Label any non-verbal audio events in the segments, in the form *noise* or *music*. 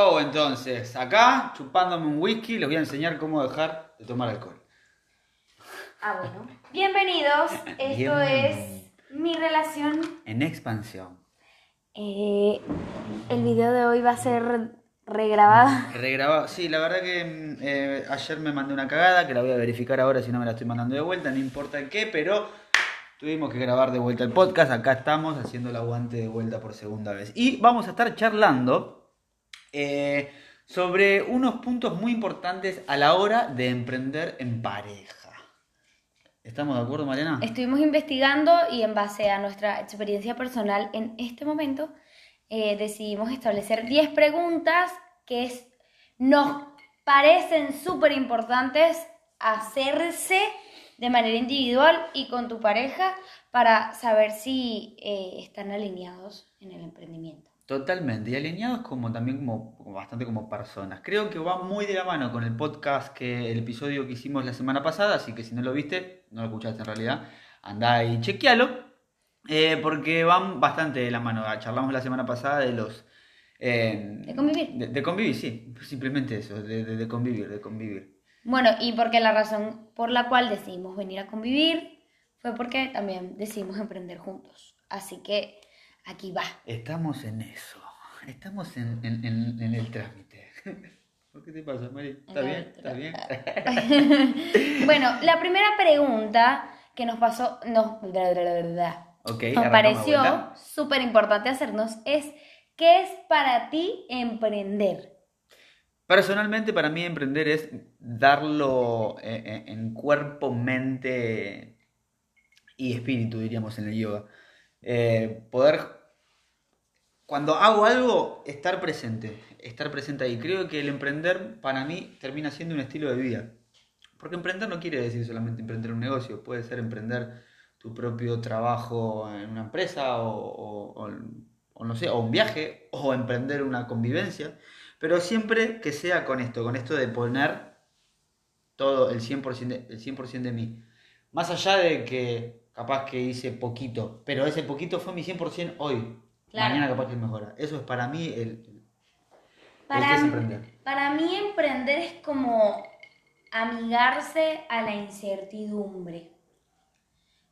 Oh, entonces, acá, chupándome un whisky, les voy a enseñar cómo dejar de tomar alcohol. Ah, bueno. Bienvenidos. Esto Bien. es mi relación. En expansión. Eh, el video de hoy va a ser regrabado. Regrabado. Sí, la verdad que eh, ayer me mandé una cagada, que la voy a verificar ahora si no me la estoy mandando de vuelta, no importa el qué, pero tuvimos que grabar de vuelta el podcast. Acá estamos haciendo el aguante de vuelta por segunda vez. Y vamos a estar charlando eh, sobre unos puntos muy importantes a la hora de emprender en pareja. ¿Estamos de acuerdo, Mariana? Estuvimos investigando y en base a nuestra experiencia personal en este momento eh, decidimos establecer 10 preguntas que nos parecen súper importantes hacerse de manera individual y con tu pareja para saber si eh, están alineados en el emprendimiento. Totalmente, y alineados como también como, como bastante como personas. Creo que va muy de la mano con el podcast que el episodio que hicimos la semana pasada, así que si no lo viste, no lo escuchaste en realidad, andá y chequealo, eh, porque van bastante de la mano. Ah, Charlamos la semana pasada de los... eh, De convivir. De, de convivir, sí, simplemente eso, de, de- de convivir, de convivir. Bueno, y porque la razón por la cual decidimos venir a convivir fue porque también decidimos emprender juntos. Así que aquí va. Estamos en eso, estamos en, en- en- en el trámite. *laughs* ¿Por qué te pasa, Mari? ¿Está En bien? ¿Está bien? *laughs* bueno, la primera pregunta que nos pasó, nos, Ok, nos pareció súper importante hacernos es, ¿qué es para ti emprender? Personalmente, para mí emprender es darlo eh, eh, en cuerpo, mente y espíritu, diríamos en el yoga. Eh, poder, cuando hago algo, estar presente, estar presente ahí. Creo que el emprender para mí termina siendo un estilo de vida. Porque emprender no quiere decir solamente emprender un negocio, puede ser emprender tu propio trabajo en una empresa o, no sé, o un viaje o emprender una convivencia. Pero siempre que sea con esto, con esto de poner todo el 100%, de, el 100 de mí. Más allá de que capaz que hice poquito, pero ese poquito fue mi 100% hoy. Claro. Mañana capaz que mejora. Eso es para mí el, Para, emprender. para mí emprender es como amigarse a la incertidumbre.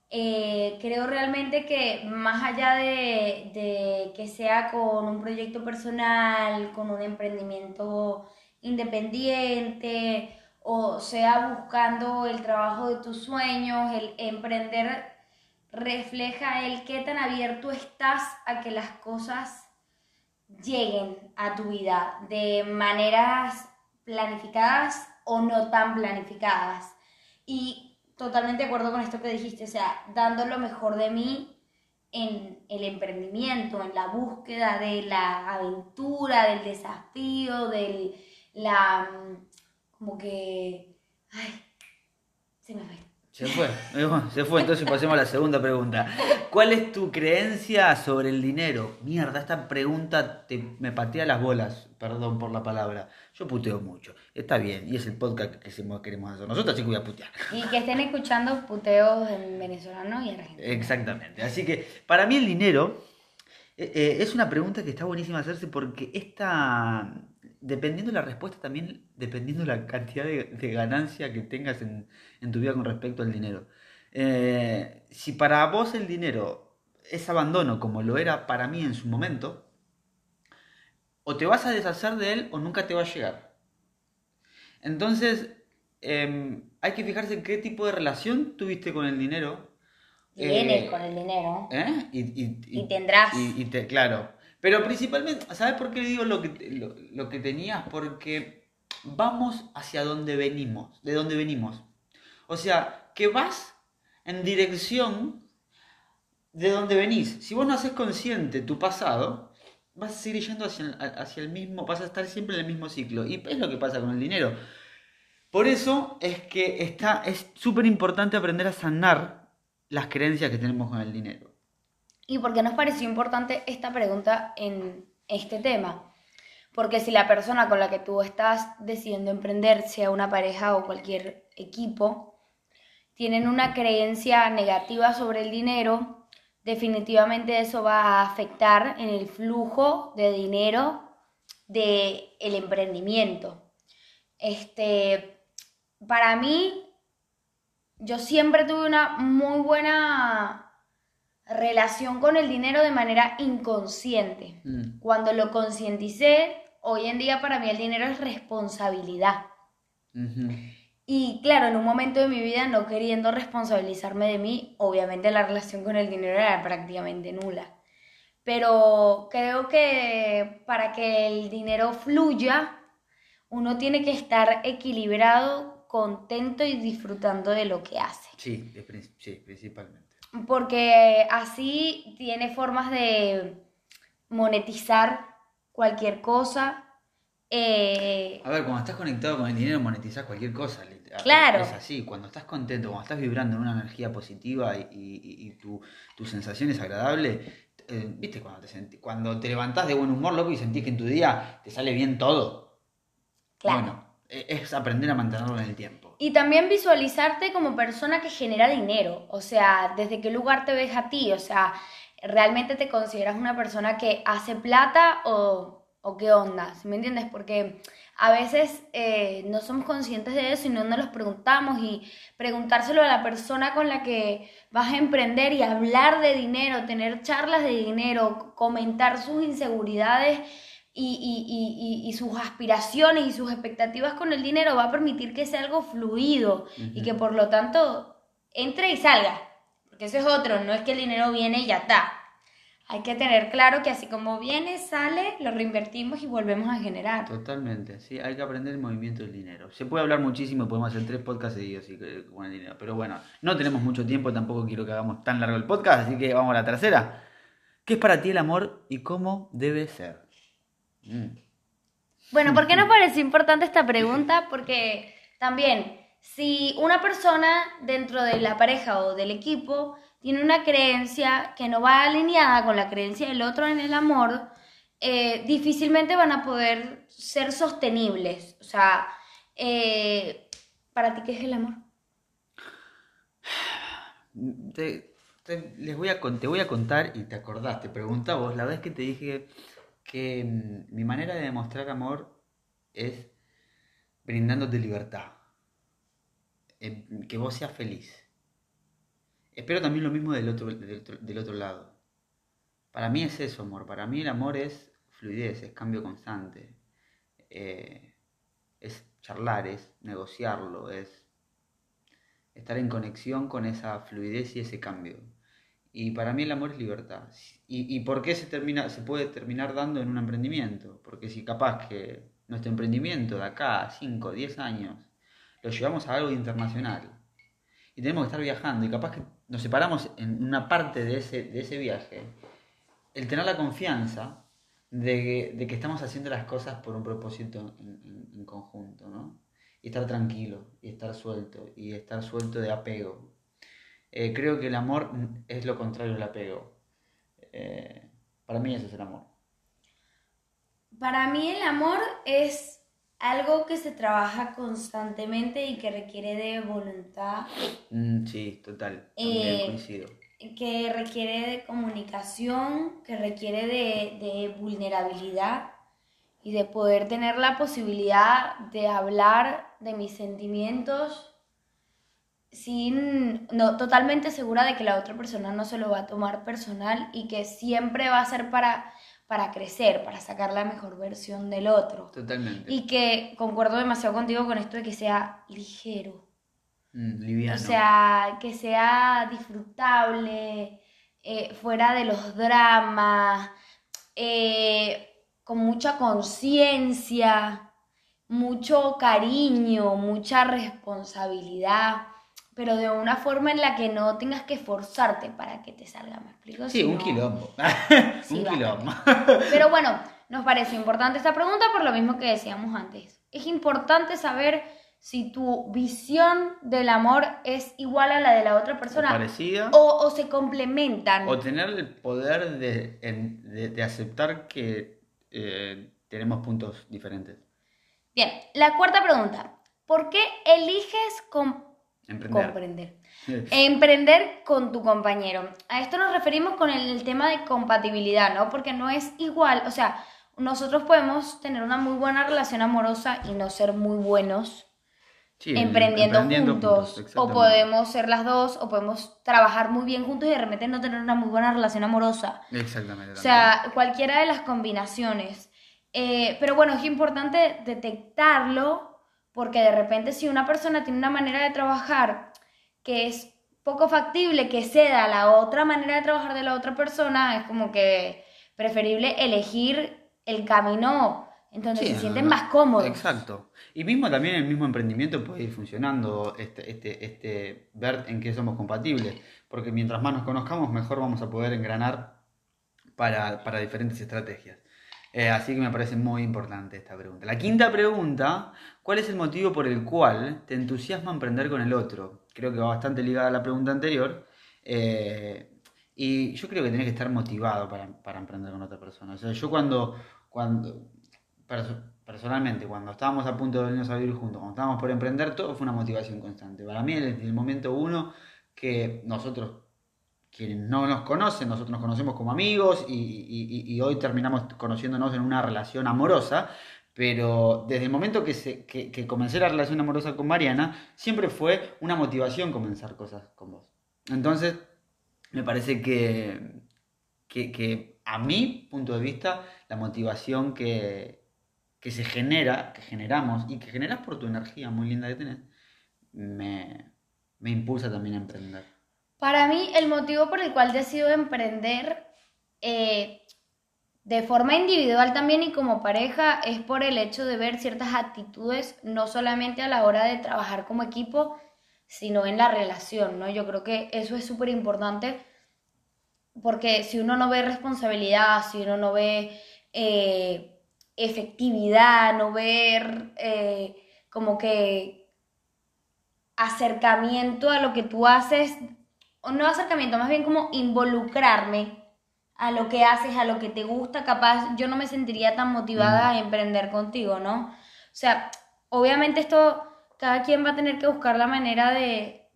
Eh, creo realmente que más allá de, de que sea con un proyecto personal, con un emprendimiento independiente o sea buscando el trabajo de tus sueños, el emprender refleja el qué tan abierto estás a que las cosas lleguen a tu vida de maneras planificadas o no tan planificadas. Y totalmente de acuerdo con esto que dijiste, o sea, dando lo mejor de mí en el emprendimiento, en la búsqueda de la aventura, del desafío, del la mm, como que ay, se me. Se fue, se fue, entonces pasemos a la segunda pregunta. ¿Cuál es tu creencia sobre el dinero? Mierda, esta pregunta te- me patea las bolas, perdón por la palabra. Yo puteo mucho, está bien, y es el podcast que queremos hacer. Nosotros sí que voy a putear. Y que estén escuchando puteos en venezolano y argentino. Exactamente, así que para mí el dinero eh, eh, es una pregunta que está buenísima hacerse porque esta, dependiendo de la respuesta también, dependiendo de la cantidad de, de ganancia que tengas en, en tu vida con respecto al dinero. Eh, si para vos el dinero es abandono como lo era para mí en su momento, o te vas a deshacer de él o nunca te va a llegar. Entonces, em, hay que fijarse en qué tipo de relación tuviste con el dinero. Tienes Eh, con el dinero. ¿Eh? Y, y- Y tendrás. Y, y te, claro. Pero principalmente, ¿sabes por qué digo lo que, lo, que tenías? Porque vamos hacia donde venimos, de donde venimos. O sea, que vas en dirección de donde venís. Si vos no haces consciente tu pasado, vas a seguir yendo hacia el mismo, vas a estar siempre en el mismo ciclo. Y es lo que pasa con el dinero. Por eso es que está, es súper importante aprender a sanar las creencias que tenemos con el dinero. ¿Y por qué nos pareció importante esta pregunta en este tema? Porque si la persona con la que tú estás decidiendo emprender, sea una pareja o cualquier equipo, tienen una creencia negativa sobre el dinero, definitivamente eso va a afectar en el flujo de dinero de el emprendimiento. Este, para mí, yo siempre tuve una muy buena relación con el dinero de manera inconsciente. Mm, Cuando lo concienticé, hoy en día para mí el dinero es responsabilidad. Y claro, en un momento de mi vida no queriendo responsabilizarme de mí, obviamente la relación con el dinero era prácticamente nula. Pero creo que para que el dinero fluya, uno tiene que estar equilibrado, contento y disfrutando de lo que hace. Sí, sí, principalmente. Porque así tiene formas de monetizar cualquier cosa. eh, A ver, cuando estás conectado con el dinero monetizás cualquier cosa. Claro. Es así, cuando estás contento, cuando estás vibrando en una energía positiva y, y- y tu, tu sensación es agradable, eh, ¿viste? Cuando te, senti- cuando te levantás de buen humor, loco, y sentís que en tu día te sale bien todo. Claro. Bueno, es aprender a mantenerlo en el tiempo. Y también visualizarte como persona que genera dinero, o sea, desde qué lugar te ves a ti, o sea, ¿realmente te consideras una persona que hace plata o, o qué onda? ¿Sí me entiendes? Porque a veces eh, no somos conscientes de eso y no nos los preguntamos y preguntárselo a la persona con la que vas a emprender y hablar de dinero, tener charlas de dinero, comentar sus inseguridades y, y- y- sus aspiraciones y sus expectativas con el dinero va a permitir que sea algo fluido y que por lo tanto entre y salga. Porque eso es otro, no es que el dinero viene y ya está. Hay que tener claro que así como viene, sale, lo reinvertimos y volvemos a generar. Totalmente, sí, hay que aprender el movimiento del dinero. Se puede hablar muchísimo, podemos hacer tres podcasts seguidos sí, con el dinero. Pero bueno, no tenemos mucho tiempo, tampoco quiero que hagamos tan largo el podcast, así que vamos a la tercera. ¿Qué es para ti el amor y cómo debe ser? Mm. Bueno, ¿por qué nos pareció importante esta pregunta? Porque también, si una persona dentro de la pareja o del equipo tiene una creencia que no va alineada con la creencia del otro en el amor, eh, difícilmente van a poder ser sostenibles. O sea, eh, ¿para ti qué es el amor? Te, les voy a, te voy a contar y te acordás, te preguntaba vos, la vez que te dije que mm, mi manera de demostrar amor es brindándote libertad, Eh, que vos seas feliz. Espero también lo mismo del otro, del otro, del otro lado. Para mí es eso, amor. Para mí el amor es fluidez, es cambio constante. eh, es charlar, es negociarlo, es estar en conexión con esa fluidez y ese cambio. Y para mí el amor es libertad. ¿Y, y por qué se, termina, se puede terminar dando en un emprendimiento? Porque si capaz que nuestro emprendimiento de acá a 5, 10 años lo llevamos a algo internacional y tenemos que estar viajando y capaz que nos separamos en una parte de ese, de ese viaje, el tener la confianza de que, de que estamos haciendo las cosas por un propósito en- en conjunto, ¿no? Y estar tranquilo, y estar suelto, y estar suelto de apego. Eh, creo que el amor es lo contrario del apego. Eh, para mí eso es el amor. Para mí el amor es algo que se trabaja constantemente y que requiere de voluntad, Mm, sí, total, también Eh, coincido. que requiere de comunicación, que requiere de, de vulnerabilidad y de poder tener la posibilidad de hablar de mis sentimientos sin, no, totalmente segura de que la otra persona no se lo va a tomar personal y que siempre va a ser para, para crecer, para sacar la mejor versión del otro. Totalmente. Y que concuerdo demasiado contigo con esto de que sea ligero. Mm, liviano. O sea, que sea disfrutable, eh, fuera de los dramas, eh, con mucha conciencia, mucho cariño, mucha responsabilidad, pero de una forma en la que no tengas que esforzarte para que te salga, ¿me explico? sí, un Sino- quilombo. *laughs* *laughs* Sí, un quilombo. Pero bueno, nos parece importante esta pregunta por lo mismo que decíamos antes. Es importante saber si tu visión del amor es igual a la de la otra persona parecida. o, o se complementan. O tener el poder de, de- de aceptar que eh, tenemos puntos diferentes. Bien, la cuarta pregunta. ¿Por qué eliges com- Emprender. comprender? Emprender con tu compañero. A esto nos referimos con el, tema de compatibilidad, ¿no? Porque no es igual, o sea, nosotros podemos tener una muy buena relación amorosa y no ser muy buenos Sí, emprendiendo, emprendiendo juntos. o exactamente. podemos ser las dos, o podemos trabajar muy bien juntos y de repente no tener una muy buena relación amorosa. Exactamente. O sea, cualquiera de las combinaciones. Eh, pero bueno, es importante detectarlo porque de repente si una persona tiene una manera de trabajar que es poco factible que ceda a la otra manera de trabajar de la otra persona, es como que preferible elegir el camino en donde Sí, se sienten más cómodos. Exacto. Y mismo también el mismo emprendimiento puede ir funcionando, este, este, este, ver en qué somos compatibles. Porque mientras más nos conozcamos, mejor vamos a poder engranar para, para diferentes estrategias. Eh, así que me parece muy importante esta pregunta. La quinta pregunta, ¿cuál es el motivo por el cual te entusiasma emprender con el otro? Creo que va bastante ligada a la pregunta anterior. Eh, y yo creo que tenés que estar motivado para, para emprender con otra persona. O sea, yo cuando, cuando perso- personalmente, cuando estábamos a punto de venirnos a vivir juntos, cuando estábamos por emprender, todo fue una motivación constante. Para mí, desde el momento uno que nosotros, quienes no nos conocen, nosotros nos conocemos como amigos y hoy terminamos conociéndonos en una relación amorosa, pero desde el momento que, se, que, que comencé la relación amorosa con Mariana, siempre fue una motivación comenzar cosas con vos. Entonces, me parece que, que, que a mi punto de vista, la motivación que, se genera, que generamos y que generas por tu energía muy linda que tenés, me, me impulsa también a emprender. Para mí, el motivo por el cual decido emprender eh, de forma individual también y como pareja es por el hecho de ver ciertas actitudes, no solamente a la hora de trabajar como equipo, sino en la relación, ¿no? Yo creo que eso es súper importante porque si uno no ve responsabilidad, si uno no ve eh, efectividad, no ver eh, como que acercamiento a lo que tú haces, no acercamiento, más bien como involucrarme a lo que haces, a lo que te gusta, capaz yo no me sentiría tan motivada a emprender contigo, ¿no? O sea, obviamente esto, cada quien va a tener que buscar la manera de,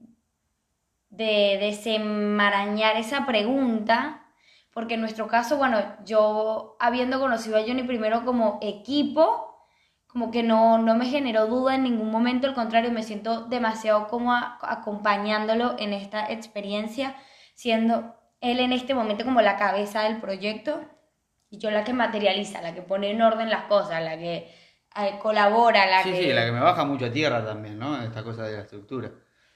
de desenmarañar esa pregunta, porque en nuestro caso, bueno, yo habiendo conocido a Johnny primero como equipo, como que no, no me generó duda en ningún momento, al contrario, me siento demasiado cómoda acompañándolo en esta experiencia, siendo él en este momento como la cabeza del proyecto y yo la que materializa, la que pone en orden las cosas, la que eh, colabora, la Sí, que... sí, la que me baja mucho a tierra también, ¿no? Esta cosa de la estructura.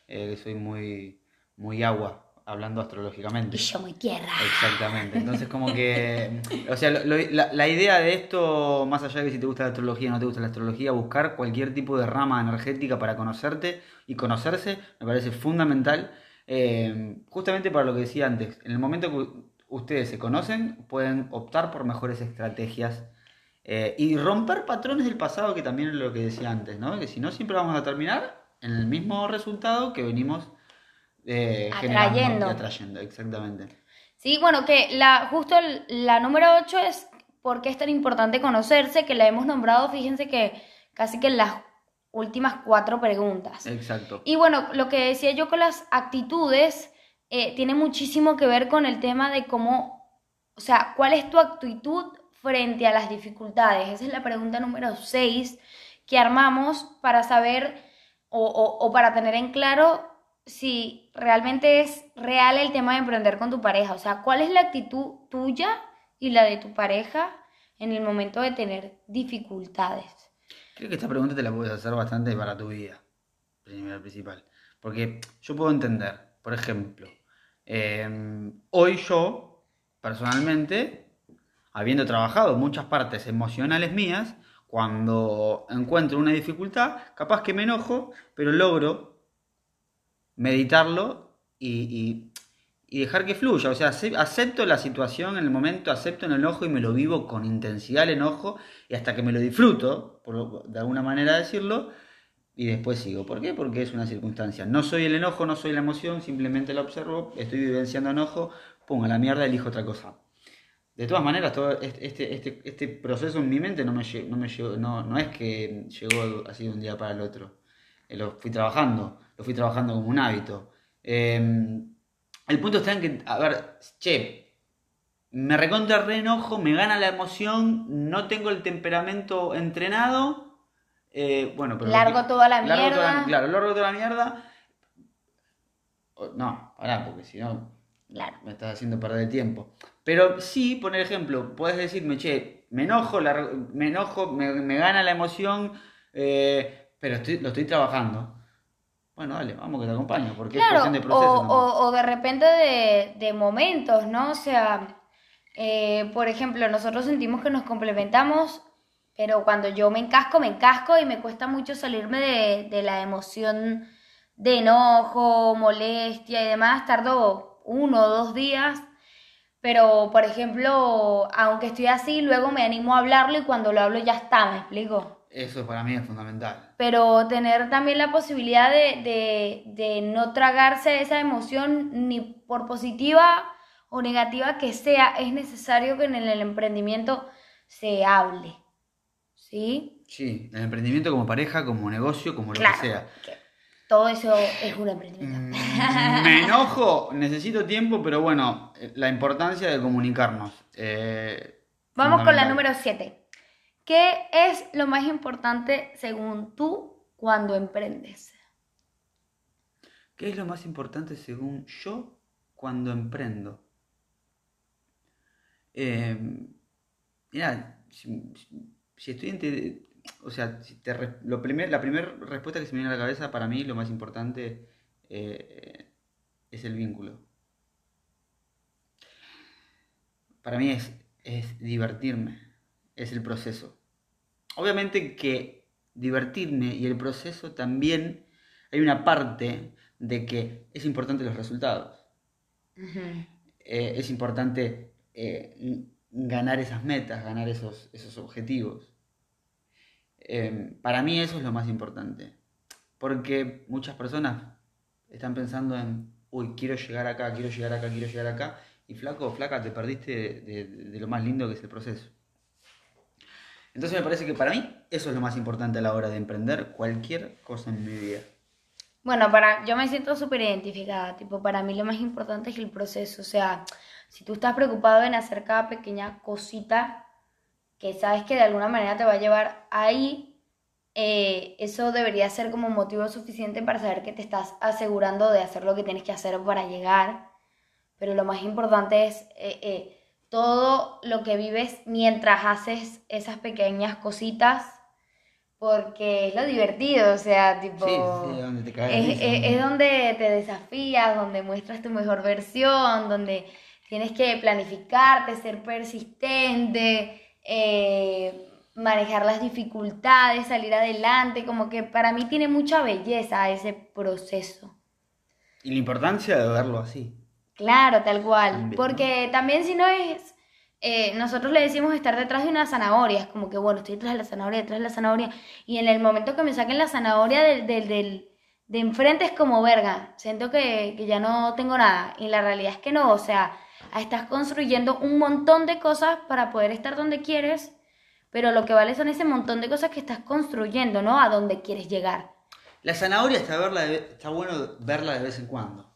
Eh, soy muy, muy agua, hablando astrológicamente. Y yo muy tierra. Exactamente. Entonces, como que. *laughs* O sea, lo- la, la idea de esto, más allá de que si te gusta la astrología o no te gusta la astrología, buscar cualquier tipo de rama energética para conocerte y conocerse, me parece fundamental. Eh, justamente para lo que decía antes, en el momento que ustedes se conocen, pueden optar por mejores estrategias eh, y romper patrones del pasado, que también es lo que decía antes, ¿no? Que si no, siempre vamos a terminar en el mismo resultado que venimos eh, generando Atrayendo. y atrayendo, exactamente. Sí, bueno, que la, justo la número 8 es por qué es tan importante conocerse, que la hemos nombrado, fíjense que casi que en las últimas cuatro preguntas. Exacto. Y bueno, lo que decía yo con las actitudes eh, tiene muchísimo que ver con el tema de cómo, o sea, cuál es tu actitud frente a las dificultades. Esa es la pregunta número 6 que armamos para saber o, o- o para tener en claro si realmente es real el tema de emprender con tu pareja. O sea, cuál es la actitud tuya y la de tu pareja en el momento de tener dificultades. Creo que esta pregunta te la puedes hacer bastante para tu vida, primero principal. Porque yo puedo entender, por ejemplo, eh, hoy yo, personalmente, habiendo trabajado muchas partes emocionales mías, cuando encuentro una dificultad, capaz que me enojo, pero logro meditarlo y- y dejar que fluya. O sea, ace- acepto la situación en el momento, acepto el enojo y me lo vivo con intensidad el enojo y hasta que me lo disfruto, por de alguna manera decirlo, y después sigo. ¿Por qué? Porque es una circunstancia. No soy el enojo, no soy la emoción, simplemente la observo, estoy vivenciando enojo, a la mierda elijo otra cosa. De todas maneras, este, este, este, este proceso en mi mente no, me, no, me llegó, no, no es que llegó así de un día para el otro. Eh, lo fui trabajando, lo fui trabajando como un hábito. Eh, el punto está en que, a ver, che, me recontra re enojo, me gana la emoción, no tengo el temperamento entrenado. eh, bueno, pero. Largo toda la largo toda mierda. claro, largo toda la mierda. No, pará, porque si no, Claro. me estás haciendo perder el tiempo. Pero sí, poner ejemplo, puedes decirme, che, me enojo, me enojo, me, me gana la emoción, eh, pero estoy, lo estoy trabajando. Bueno, dale, vamos que te acompaño, porque es Claro, cuestión de o, proceso. también. o, o de repente de, de momentos, ¿no? O sea, eh, por ejemplo, nosotros sentimos que nos complementamos, pero cuando yo me encasco, me encasco y me cuesta mucho salirme de, de la emoción de enojo, molestia y demás. Tardo uno o dos días, pero por ejemplo, aunque estoy así, luego me animo a hablarlo y cuando lo hablo ya está, ¿me explico? Eso para mí es fundamental. pero tener también la posibilidad de, de, de no tragarse esa emoción ni por positiva o negativa que sea, es necesario que en el emprendimiento se hable. ¿Sí? Sí, el emprendimiento como pareja, como negocio, como lo Claro. que sea. que todo eso es un emprendimiento. Mm, Me enojo, necesito tiempo, pero bueno, eh, la importancia de comunicarnos. eh, Vamos con la número 7. ¿Qué es lo más importante según tú cuando emprendes? ¿Qué es lo más importante según yo cuando emprendo? Eh, mira, si, si estoy entre, o sea, lo primer, la primera respuesta que se me viene a la cabeza para mí lo más importante eh, es el vínculo. Para mí es, es divertirme, es el proceso. Obviamente que divertirme y el proceso también hay una parte de que es importante los resultados. Eh, es importante eh, ganar esas metas, ganar esos, esos objetivos. Eh, para mí eso es lo más importante. Porque muchas personas están pensando en, uy, quiero llegar acá, quiero llegar acá, quiero llegar acá. Y flaco o flaca, te perdiste de, de- de lo más lindo que es el proceso. Entonces me parece que para mí eso es lo más importante a la hora de emprender cualquier cosa en mi vida. Bueno, para, yo me siento súper identificada, tipo, para mí lo más importante es el proceso, o sea, si tú estás preocupado en hacer cada pequeña cosita que sabes que de alguna manera te va a llevar ahí, eh, eso debería ser como motivo suficiente para saber que te estás asegurando de hacer lo que tienes que hacer para llegar, pero lo más importante es eh, eh, todo lo que vives mientras haces esas pequeñas cositas, porque es lo divertido, o sea, tipo... Sí, sí, donde te caes es donde te desafías, donde muestras tu mejor versión, donde tienes que planificarte, ser persistente, eh, manejar las dificultades, salir adelante, como que para mí tiene mucha belleza ese proceso. Y la importancia de verlo así. Claro, tal cual. También, ¿no? Porque también si no es, eh, nosotros le decimos estar detrás de una zanahoria, es como que bueno, estoy detrás de la zanahoria, detrás de la zanahoria, y en el momento que me saquen la zanahoria del, del, del- de enfrente es como verga, siento que, que ya no tengo nada, y la realidad es que no, o sea, estás construyendo un montón de cosas para poder estar donde quieres, pero lo que vale son ese montón de cosas que estás construyendo, ¿no? A donde quieres llegar. La zanahoria está, verla de- está bueno verla de vez en cuando.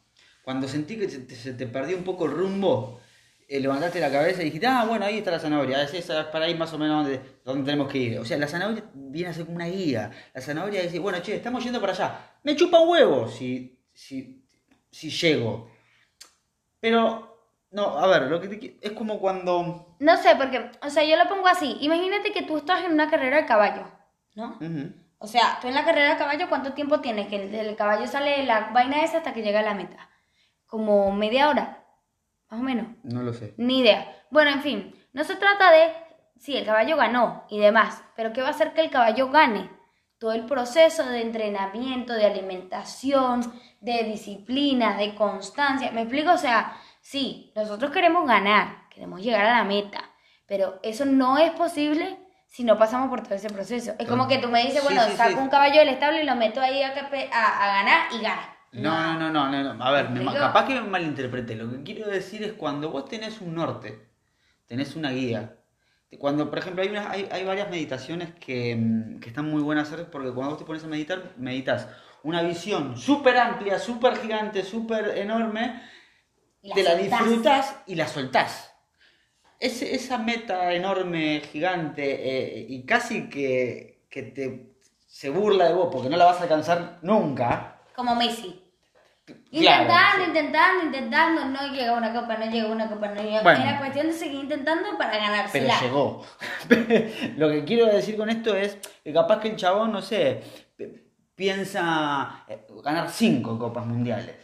Cuando sentí que se te, se te perdió un poco el rumbo, eh, levantaste la cabeza y dijiste, ah, bueno, ahí está la zanahoria, es esa, es para ahí más o menos donde, donde tenemos que ir. O sea, la zanahoria viene a ser como una guía. La zanahoria dice, bueno, che, estamos yendo para allá. Me chupa un huevo si, si, si llego. Pero, no, a ver, lo que te es como cuando... No sé, porque, o sea, yo lo pongo así, imagínate que tú estás en una carrera de caballo, ¿no? O sea, tú en la carrera de caballo, ¿cuánto tiempo tienes? Que desde el caballo sale la vaina esa hasta que llega a la meta. Como media hora, más o menos. No lo sé. Ni idea. Bueno, en fin, no se trata de si el caballo ganó y demás, pero ¿qué va a hacer que el caballo gane? Todo el proceso de entrenamiento, de alimentación, de disciplina, de constancia. ¿Me explico? O sea, sí, nosotros queremos ganar, queremos llegar a la meta, pero eso no es posible si no pasamos por todo ese proceso. Es como que tú me dices, Sí, bueno, sí, saco sí. un caballo del establo y lo meto ahí a, a- a ganar y gana. No, no, no, no, no. A ver, me- capaz que me malinterpreté. Lo que quiero decir es cuando vos tenés un norte, tenés una guía. Cuando, por ejemplo, hay, unas- hay, hay varias meditaciones que, mm, que están muy buenas hacer porque cuando vos te pones a meditar, meditas una visión súper amplia, súper gigante, súper enorme, la te la soltás. disfrutas y la soltás. ese- esa meta enorme, gigante, eh, y casi que, que te se burla de vos porque no la vas a alcanzar nunca. Como Messi. Claro, Intentando, sí. intentando, intentando, no llega una copa, no llega una copa, no llega. Bueno. Era cuestión de seguir intentando para Pero ganársela. llegó. *laughs* Lo que quiero decir con esto es que capaz que el chabón, no sé, pi- piensa eh, ganar cinco copas mundiales.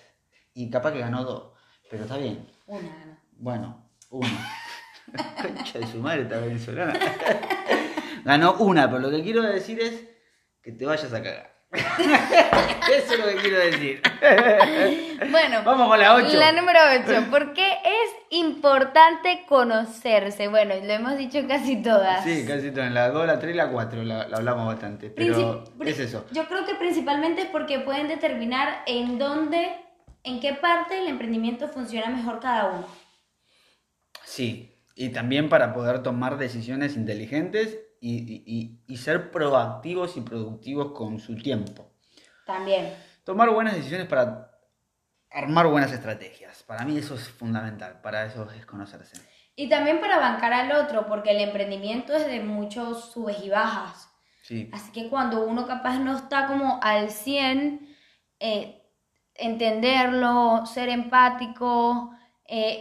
Y capaz que ganó dos. Pero está bien. Una gana. Bueno, una. *laughs* Concha de su madre, esta venezolana. *laughs* Ganó una, pero lo que quiero decir es que te vayas a cagar. *laughs* Eso es lo que quiero decir. *laughs* Bueno, Vamos con la ocho. La número 8. ¿Por qué es importante conocerse? Bueno, lo hemos dicho casi todas. Sí, casi todo. En la 2, la 3 y la 4 la, la hablamos bastante. Pero Princip- es eso. Yo creo que principalmente es porque pueden determinar en dónde, en qué parte del emprendimiento funciona mejor cada uno. Sí. Y también para poder tomar decisiones inteligentes y, y- y- ser proactivos y productivos con su tiempo. También. Tomar buenas decisiones para armar buenas estrategias. Para mí eso es fundamental. Para eso es conocerse. Y también para bancar al otro, porque el emprendimiento es de muchos subes y bajas. Sí. Así que cuando uno capaz no está como al 100, eh, entenderlo, ser empático, eh,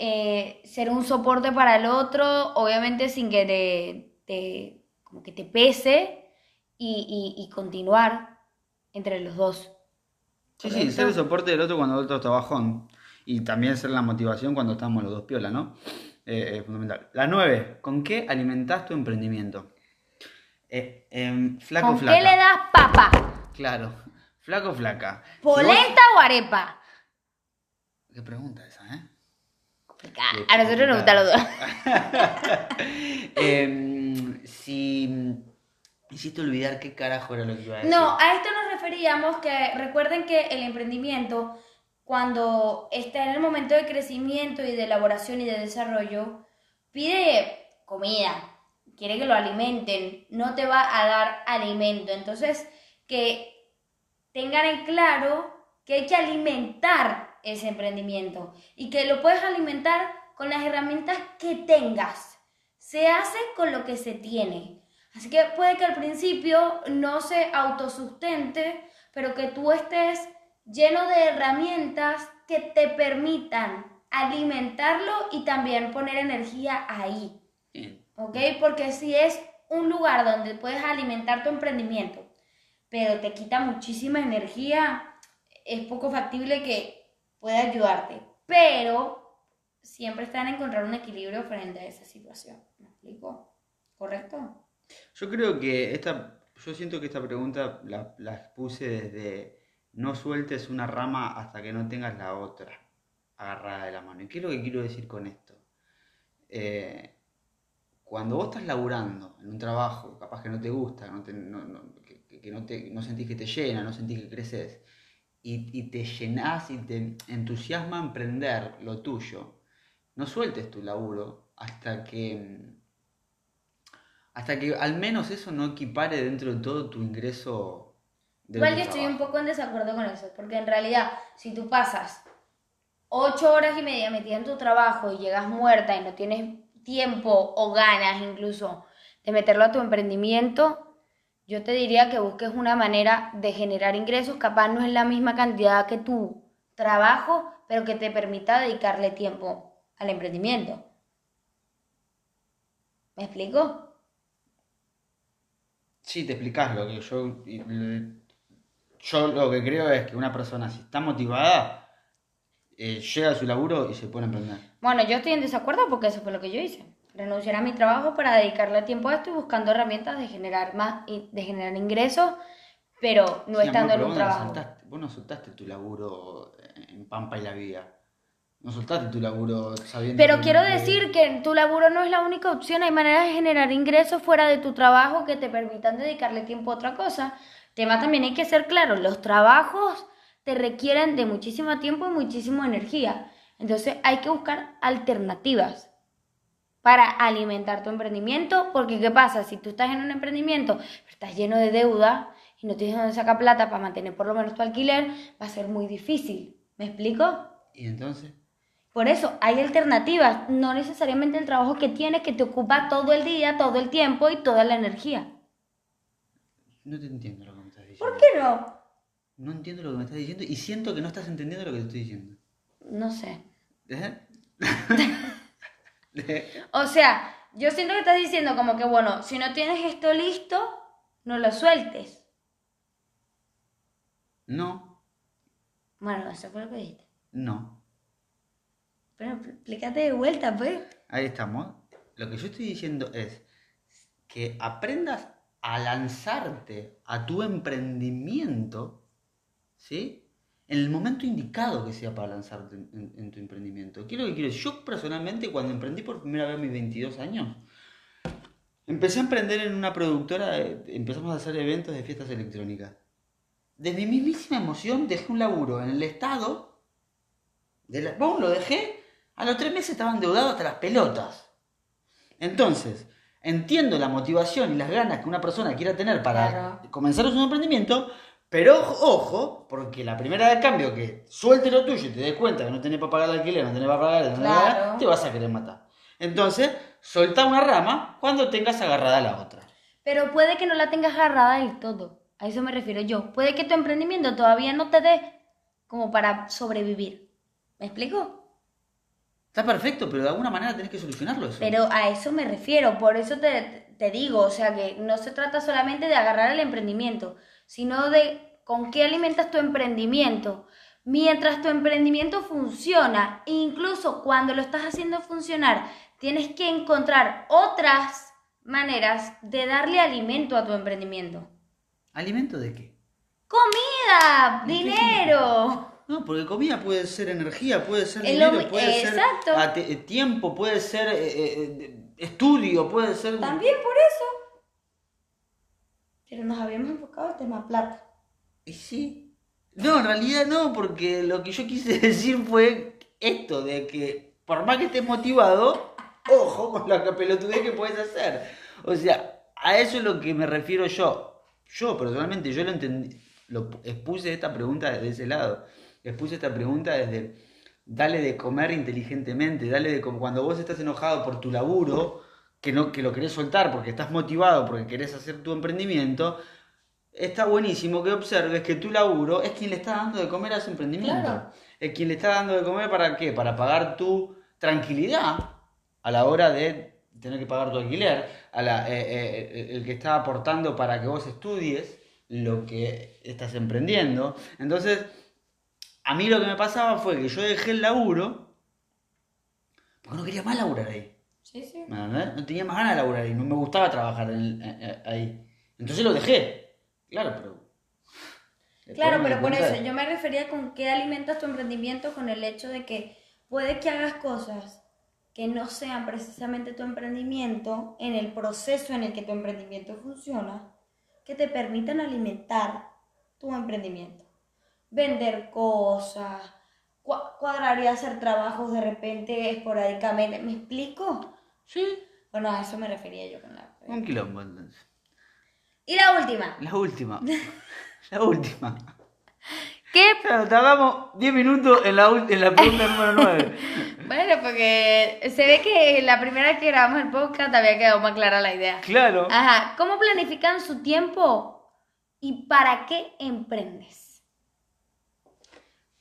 eh, ser un soporte para el otro, obviamente sin que te, te- como que te pese y, y- y continuar entre los dos. Sí, sí, ser el soporte del otro cuando el otro está bajón. Y también ser la motivación cuando estamos los dos piola, ¿no? Eh, es fundamental. La 9. ¿Con qué alimentás tu emprendimiento? Eh, em, flaco, ¿Con flaca. qué le das papa? Claro. Flaco, o flaca. Si ¿Polenta o arepa? Qué pregunta esa, ¿eh? A nosotros nos gustan los dos. *laughs* Si hiciste olvidar qué carajo era lo que iba a decir. No, a esto nos referíamos que recuerden que el emprendimiento, cuando está en el momento de crecimiento y de elaboración y de desarrollo, pide comida, quiere que lo alimenten, no te va a dar alimento. Entonces, que tengan en claro que hay que alimentar ese emprendimiento y que lo puedes alimentar con las herramientas que tengas. Se hace con lo que se tiene. Así que puede que al principio no se autosustente, pero que tú estés lleno de herramientas que te permitan alimentarlo y también poner energía ahí. ¿ok? Porque si es un lugar donde puedes alimentar tu emprendimiento, pero te quita muchísima energía, es poco factible que pueda ayudarte. Pero siempre está en encontrar un equilibrio frente a esa situación. ¿Me explico? ¿Correcto? Yo creo que esta, yo siento que esta pregunta la, puse desde no sueltes una rama hasta que no tengas la otra agarrada de la mano. ¿Y qué es lo que quiero decir con esto? Eh, cuando vos estás laburando en un trabajo, capaz que no te gusta, no te- que no, te, no sentís que te llena, no sentís que creces, y, y te llenás y te entusiasma emprender lo tuyo, no sueltes tu laburo hasta que mm, hasta que al menos eso no equipare dentro de todo tu ingreso de Igual yo estoy un poco en desacuerdo con eso, porque en realidad, si tú pasas ocho horas y media metida en tu trabajo y llegas muerta y no tienes tiempo o ganas incluso de meterlo a tu emprendimiento, yo te diría que busques una manera de generar ingresos, capaz no es la misma cantidad que tu trabajo, pero que te permita dedicarle tiempo al emprendimiento. ¿Me explico? Sí, te explicás lo que yo yo lo que creo es que una persona si está motivada eh, llega a su laburo y se pone a emprender. Bueno, yo estoy en desacuerdo porque eso fue lo que yo hice. Renunciar a mi trabajo para dedicarle tiempo a esto y buscando herramientas de generar más, y- de generar ingresos, pero no Sí, estando amor, en un vos no trabajo. soltaste- vos no soltaste tu laburo en Pampa y la Vida. No soltaste tu laburo sabiendo Pero quiero que- decir que tu laburo no es la única opción, hay maneras de generar ingresos fuera de tu trabajo que te permitan dedicarle tiempo a otra cosa. Tema también hay que ser claro, los trabajos te requieren de muchísimo tiempo y muchísima energía. Entonces hay que buscar alternativas para alimentar tu emprendimiento, porque ¿qué pasa? Si tú estás en un emprendimiento, estás lleno de deuda y no tienes dónde sacar plata para mantener por lo menos tu alquiler, va a ser muy difícil. ¿Me explico? ¿Y entonces? Por eso hay alternativas, no necesariamente el trabajo que tienes que te ocupa todo el día, todo el tiempo y toda la energía. No te entiendo lo que me estás diciendo. ¿Por qué no? No entiendo lo que me estás diciendo y siento que no estás entendiendo lo que te estoy diciendo. No sé. ¿Eh? *laughs* ¿Eh? O sea, yo siento que estás diciendo como que, bueno, si no tienes esto listo, no lo sueltes. No, Bueno, eso fue lo que dijiste. no. Pero explícate de vuelta, pues. Ahí estamos. Lo que yo estoy diciendo es que aprendas a lanzarte a tu emprendimiento, ¿sí? En el momento indicado que sea para lanzarte en, en- en tu emprendimiento. ¿Qué es lo que quiero? Yo personalmente cuando emprendí por primera vez mis 22 años, empecé a emprender en una productora, empezamos a hacer eventos de fiestas electrónicas. De mi mismísima emoción dejé un laburo en el Estado, de la, ¡pum! lo dejé, a los tres meses estaba endeudado hasta las pelotas. Entonces, entiendo la motivación y las ganas que una persona quiera tener para Claro. comenzar su emprendimiento, pero ojo, porque la primera de cambio que suelte lo tuyo y te des cuenta que no tenés para pagar el alquiler, no tenés para pagar, no Claro. pagar, te vas a querer matar. Entonces, soltá una rama cuando tengas agarrada la otra. Pero puede que no la tengas agarrada del todo. A eso me refiero yo. Puede que tu emprendimiento todavía no te dé como para sobrevivir. ¿Me explico? Está perfecto, pero de alguna manera tenés que solucionarlo eso. Pero a eso me refiero, por eso te, te digo, o sea que no se trata solamente de agarrar el emprendimiento, sino de con qué alimentas tu emprendimiento. Mientras tu emprendimiento funciona, incluso cuando lo estás haciendo funcionar, tienes que encontrar otras maneras de darle alimento a tu emprendimiento. ¿Alimento de qué? Comida, ¿En qué dinero. No, porque comida puede ser energía, puede ser dinero, puede ser eh, tiempo, puede ser eh, eh, estudio, puede ser... También por eso. Pero nos habíamos enfocado en tema plata. Y sí. No, en realidad no, porque lo que yo quise *laughs* decir fue esto, de que por más que estés motivado, *laughs* ojo con la pelotudez que puedes hacer. O sea, a eso es lo que me refiero yo. Yo personalmente, yo lo entendí, lo expuse esta pregunta desde ese lado. Expuse esta pregunta desde, dale de comer inteligentemente, dale de com- cuando vos estás enojado por tu laburo, que no que lo querés soltar porque estás motivado, porque querés hacer tu emprendimiento, está buenísimo que observes que tu laburo es quien le está dando de comer a ese emprendimiento. Claro. Es quien le está dando de comer para qué? Para pagar tu tranquilidad a la hora de tener que pagar tu alquiler, a la, eh, eh, el que está aportando para que vos estudies lo que estás emprendiendo. Entonces, a mí lo que me pasaba fue que yo dejé el laburo porque no quería más laburar ahí. Sí, sí. No tenía más ganas de laburar ahí, no me gustaba trabajar en- eh, ahí. Entonces lo dejé. Claro, pero. Claro, pero por eso yo me refería con qué alimentas tu emprendimiento con el hecho de que puede que hagas cosas que no sean precisamente tu emprendimiento en el proceso en el que tu emprendimiento funciona, que te permitan alimentar tu emprendimiento. Vender cosas, cua- cuadrar y hacer trabajos de repente esporádicamente. ¿Me explico? Sí, Bueno, a eso me refería yo con la... un quilombo entonces. Y la última. La última. *laughs* La última. ¿Qué Claro, tardamos 10 minutos en la, en la pregunta número 9. *laughs* Bueno, porque se ve que la primera vez que grabamos el podcast había quedado más clara la idea. Claro. Ajá, ¿cómo planifican su tiempo y para qué emprendes?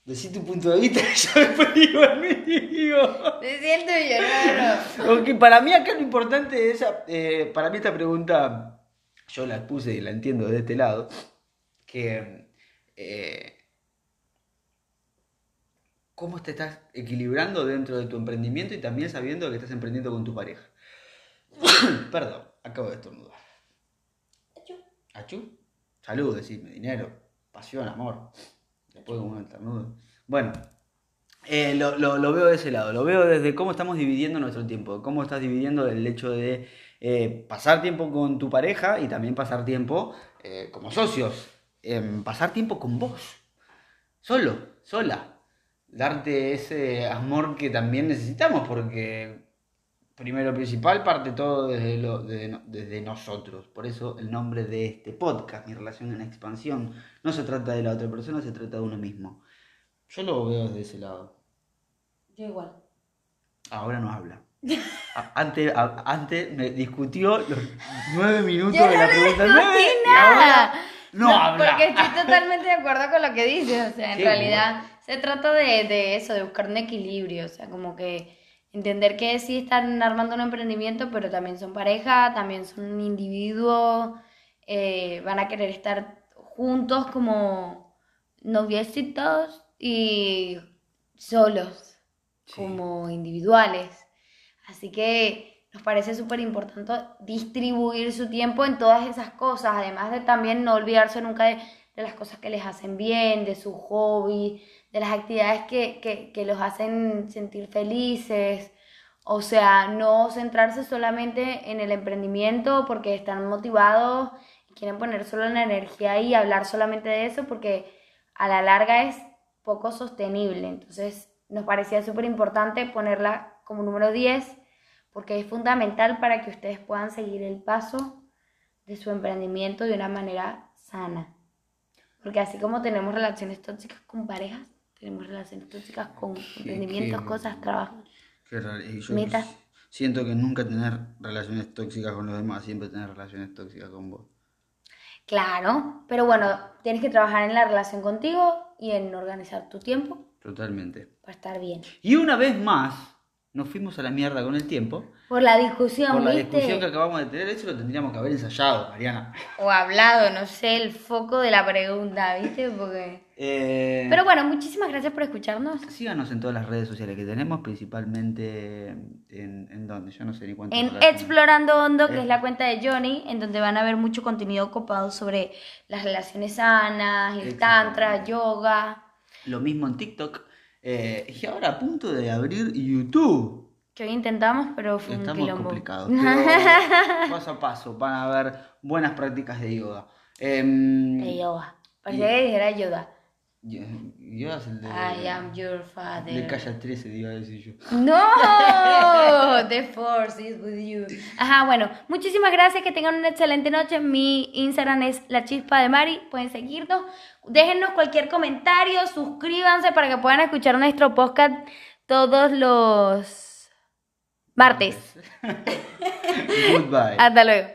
Decí tu punto de vista y yo después digo el mío. Es el tuyo, para mí acá lo importante es, eh, para mí esta pregunta, yo la puse y la entiendo de este lado, que eh, cómo te estás equilibrando dentro de tu emprendimiento y también sabiendo que estás emprendiendo con tu pareja. *coughs* Perdón, acabo de estornudar. ¿Achú? Salud, decime, dinero, pasión, amor. Después como un estornudo. Bueno, eh, lo, lo- lo veo de ese lado, lo veo desde cómo estamos dividiendo nuestro tiempo, cómo estás dividiendo el hecho de eh, pasar tiempo con tu pareja y también pasar tiempo eh, como socios, pasar tiempo con vos, solo, sola, darte ese amor que también necesitamos porque primero principal parte todo desde, lo- desde no- desde nosotros, por eso el nombre de este podcast, mi relación en expansión, no se trata de la otra persona, se trata de uno mismo. Yo lo veo desde ese lado. Yo igual. Ahora no habla. *laughs* A- Antes, a- antes me discutió los nueve minutos Yo de no la pregunta nueve y ahora no, habla. Porque estoy totalmente de acuerdo con lo que dices. O sea, en realidad se trata de, de eso, de buscar un equilibrio. O sea, como que entender que sí están armando un emprendimiento, pero también son pareja, también son un individuo, eh, van a querer estar juntos como noviecitos y solos, Sí. como individuales. Así que nos parece súper importante distribuir su tiempo en todas esas cosas, además de también no olvidarse nunca de, de las cosas que les hacen bien, de su hobby, de las actividades que, que, que los hacen sentir felices. O sea, no centrarse solamente en el emprendimiento porque están motivados quieren poner solo la energía y hablar solamente de eso porque a la larga es poco sostenible. Entonces, nos parecía súper importante ponerla como número 10 porque es fundamental para que ustedes puedan seguir el paso de su emprendimiento de una manera sana. Porque así como tenemos relaciones tóxicas con parejas, tenemos relaciones tóxicas con emprendimientos, qué- cosas, trabajos. Qué raro. Y yo Metas. siento que nunca tener relaciones tóxicas con los demás, siempre tener relaciones tóxicas con vos. Claro, pero bueno, tienes que trabajar en la relación contigo y en organizar tu tiempo Totalmente. para estar bien. Y una vez más, nos fuimos a la mierda con el tiempo. Por la discusión, Por la ¿viste? discusión que acabamos de tener, eso lo tendríamos que haber ensayado, Mariana. O hablado, no sé, el foco de la pregunta, ¿viste? Porque... Eh, Pero bueno, muchísimas gracias por escucharnos. Síganos en todas las redes sociales que tenemos, principalmente en, en donde, yo no sé ni cuánto. En Explorando Hondo, que es la cuenta de Johnny, en donde van a ver mucho contenido copado sobre las relaciones sanas, el tantra, yoga, Lo mismo en TikTok. eh, y ahora a punto de abrir YouTube. Que hoy intentamos, pero fue un quilombo. complicados. *laughs* Pero paso a paso van a haber buenas prácticas de yoga. Em, De yoga. Parecía que dijera yoga. yo- yoga es el de. I am your father. De Calle 13, iba a decir yo. No, *laughs* the force is with you. Ajá, bueno, muchísimas gracias, que tengan una excelente noche. Mi Instagram es la chispa de Mari, pueden seguirnos. Déjennos cualquier comentario, suscríbanse para que puedan escuchar nuestro podcast todos los martes. *laughs* Goodbye. Hasta luego.